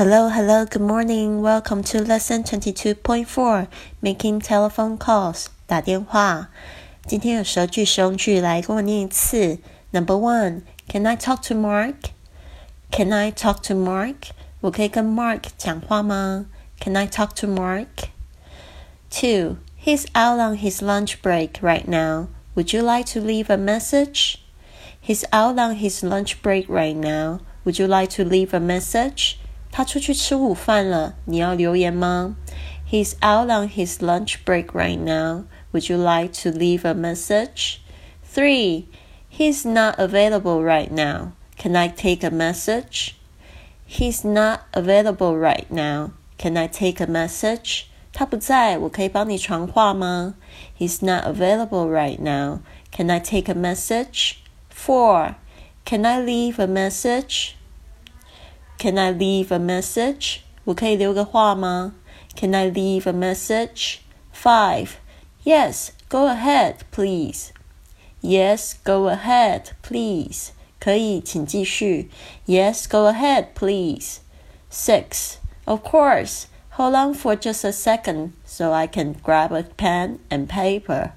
Hello, hello, good morning. Welcome to lesson twenty-two point four, making telephone calls. 打电话。今天有十句实用句，来跟我念一次。Number one, Can I talk to Mark? Can I talk to Mark? 我可以跟 Mark 讲话吗？Can I talk to Mark? Two, He's out on his lunch break right now. Would you like to leave a message? He's out on his lunch break right now. Would you like to leave a message? 他出去吃午饭了，你要留言吗？He's out on his lunch break right now. Would you like to leave a message? Three. He's not available right now. Can I take a message? He's not available right now. Can I take a message? 他不在，我可以帮你传话吗？He's not available right now. Can I take a message? Four. Can I leave a message? Can I leave a message? 我可以留个话吗？Can I leave a message? Five. Yes, go ahead, please. Yes, go ahead, please. 可以，请继续。Yes, go ahead, please. Six. Of course. Hold on for just a second so I can grab a pen and paper.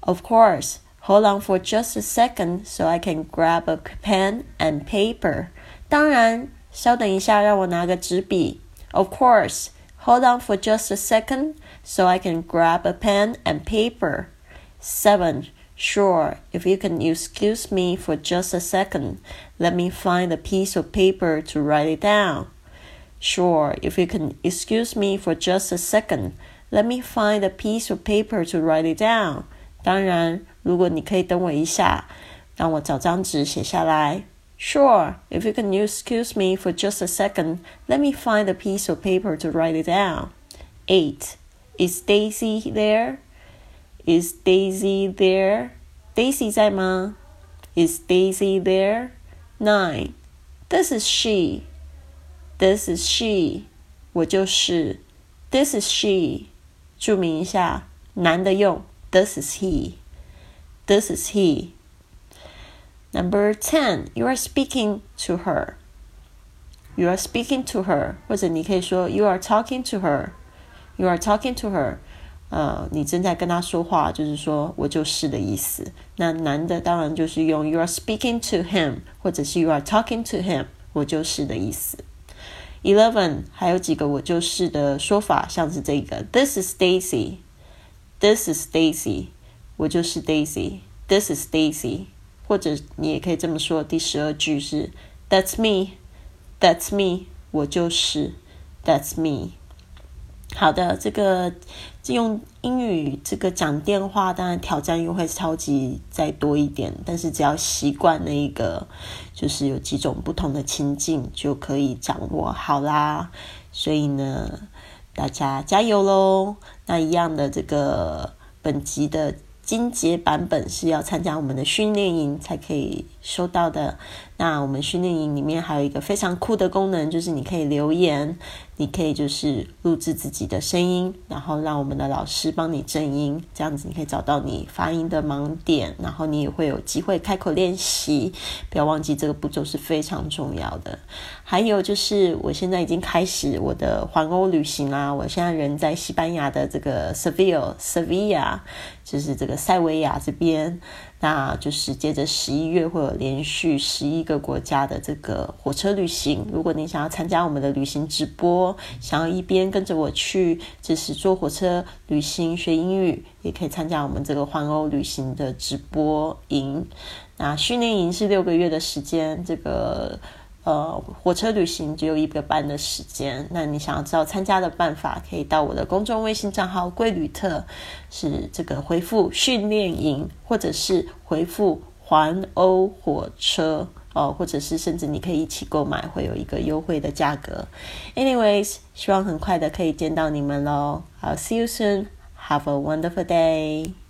Of course. Hold on for just a second so I can grab a pen and paper. 当然， 稍等一下，让我拿个纸笔。Of course. Hold on for just a second so I can grab a pen and paper. Seven. Sure, if you can excuse me for just a second, let me find a piece of paper to write it down. Sure, if you can excuse me for just a second, let me find a piece of paper to write it down. 当然，如果你可以等我一下，让我找张纸写下来。 Sure, if you can excuse me for just a second, let me find a piece of paper to write it down. 8. Is Daisy there? Is Daisy there? Daisy 在吗? Is Daisy there? 9. This is she. This is she. 我就是 This is she. 注明一下，男的用 This is he. This is he. Number 10. You are speaking to her. You are speaking to her. 或者你可以说 You are talking to her. You are talking to her. 呃，你正在跟他说话，就是说我就是的意思。那男的当然就是用 You are speaking to him，或者是 You are talking to him，我就是的意思。Eleven 还有几个我就是的说法，像是这个 This is Daisy，This is Daisy，我就是 Daisy，This is Daisy。 或者你也可以这么说，第十二句是 That's me，That's me，我就是 That's me。好的，这个用英语这个讲电话，当然挑战又会超级再多一点，但是只要习惯那个，就是有几种不同的情境就可以掌握好啦。所以呢，大家加油喽！那一样的这个本集的。金杰版本是要参加我们的训练营才可以收到的。那我们训练营里面还有一个非常酷的功能，就是你可以留言，你可以就是录制自己的声音，然后让我们的老师帮你正音，这样子你可以找到你发音的盲点，然后你也会有机会开口练习。不要忘记这个步骤是非常重要的。还有就是，我现在已经开始我的环欧旅行啦。我现在人在西班牙的这个 Seville，Sevilla，就是这个塞维亚这边。那就是接着十一月会有连续十一个国家的这个火车旅行。如果你想要参加我们的旅行直播，想要一边跟着我去，就是坐火车旅行学英语，也可以参加我们这个环欧旅行的直播营。那训练营是六个月的时间，这个。呃，火车旅行只有一个半的时间。那你想要知道参加的办法，可以到我的公众微信账号“贵旅特”，是这个回复“训练营”或者是回复“环欧火车”哦，或者是甚至你可以一起购买，会有一个优惠的价格。Anyways，希望很快的可以见到你们喽。好，See you soon. Have a wonderful day.